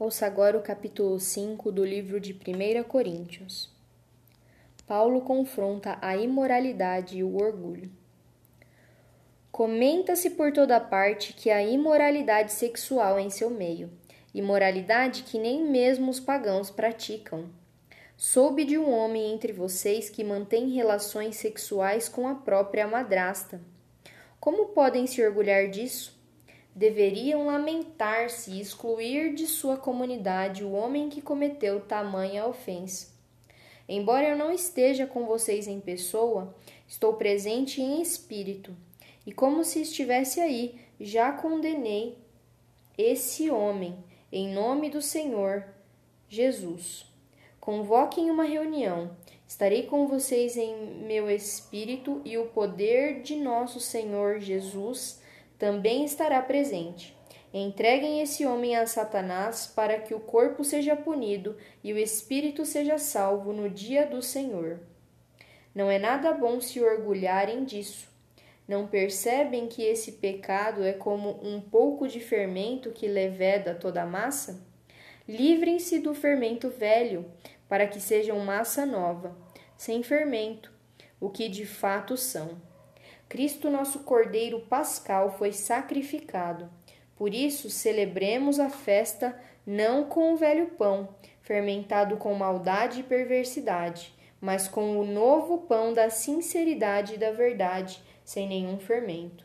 Ouça agora o capítulo 5 do livro de 1 Coríntios. Paulo confronta a imoralidade e o orgulho. Comenta-se por toda parte que há imoralidade sexual em seu meio, imoralidade que nem mesmo os pagãos praticam. Soube de um homem entre vocês que mantém relações sexuais com a própria madrasta. Como podem se orgulhar disso? Deveriam lamentar-se e excluir de sua comunidade o homem que cometeu tamanha ofensa. Embora eu não esteja com vocês em pessoa, estou presente em espírito, e como se estivesse aí, já condenei esse homem em nome do Senhor Jesus. Convoquem uma reunião. Estarei com vocês em meu espírito e o poder de nosso Senhor Jesus também estará presente. Entreguem esse homem a Satanás para que o corpo seja punido e o espírito seja salvo no dia do Senhor. Não é nada bom se orgulharem disso. Não percebem que esse pecado é como um pouco de fermento que leveda toda a massa? Livrem-se do fermento velho, para que sejam massa nova, sem fermento, o que de fato são. Cristo, nosso Cordeiro Pascal, foi sacrificado. Por isso, celebremos a festa não com o velho pão, fermentado com maldade e perversidade, mas com o novo pão da sinceridade e da verdade, sem nenhum fermento.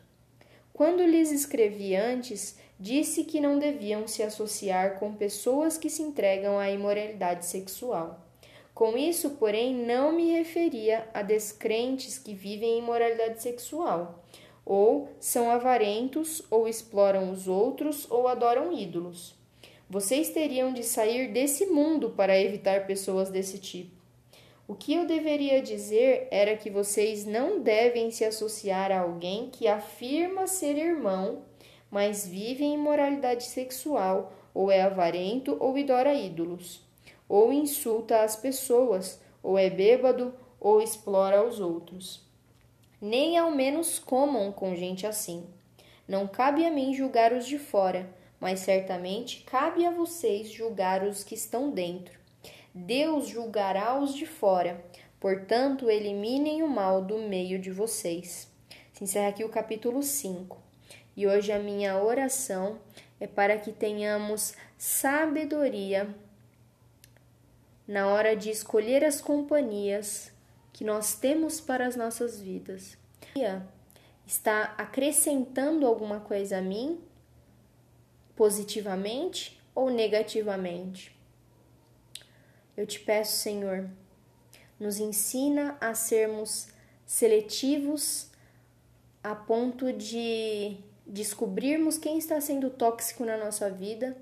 Quando lhes escrevi antes, disse que não deviam se associar com pessoas que se entregam à imoralidade sexual. Com isso, porém, não me referia a descrentes que vivem em imoralidade sexual, ou são avarentos, ou exploram os outros, ou adoram ídolos. Vocês teriam de sair desse mundo para evitar pessoas desse tipo. O que eu deveria dizer era que vocês não devem se associar a alguém que afirma ser irmão, mas vive em imoralidade sexual, ou é avarento, ou adora ídolos ou insulta as pessoas, ou é bêbado, ou explora os outros. Nem ao menos comam com gente assim. Não cabe a mim julgar os de fora, mas certamente cabe a vocês julgar os que estão dentro. Deus julgará os de fora, portanto, eliminem o mal do meio de vocês. Se encerra aqui o capítulo 5. E hoje a minha oração é para que tenhamos sabedoria na hora de escolher as companhias que nós temos para as nossas vidas. Está acrescentando alguma coisa a mim, positivamente ou negativamente? Eu te peço, Senhor, nos ensina a sermos seletivos a ponto de descobrirmos quem está sendo tóxico na nossa vida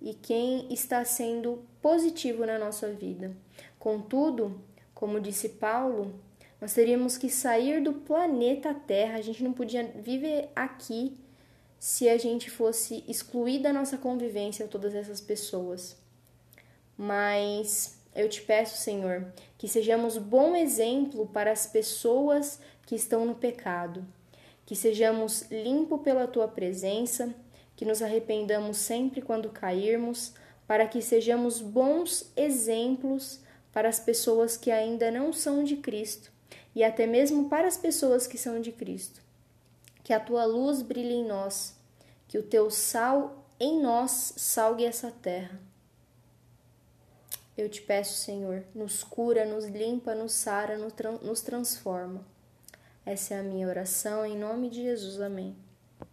e quem está sendo positivo na nossa vida. Contudo, como disse Paulo, nós teríamos que sair do planeta Terra, a gente não podia viver aqui se a gente fosse excluir da nossa convivência todas essas pessoas. Mas eu te peço, Senhor, que sejamos bom exemplo para as pessoas que estão no pecado, que sejamos limpos pela tua presença que nos arrependamos sempre quando cairmos, para que sejamos bons exemplos para as pessoas que ainda não são de Cristo e até mesmo para as pessoas que são de Cristo. Que a tua luz brilhe em nós, que o teu sal em nós salgue essa terra. Eu te peço, Senhor, nos cura, nos limpa, nos sara, nos transforma. Essa é a minha oração, em nome de Jesus. Amém.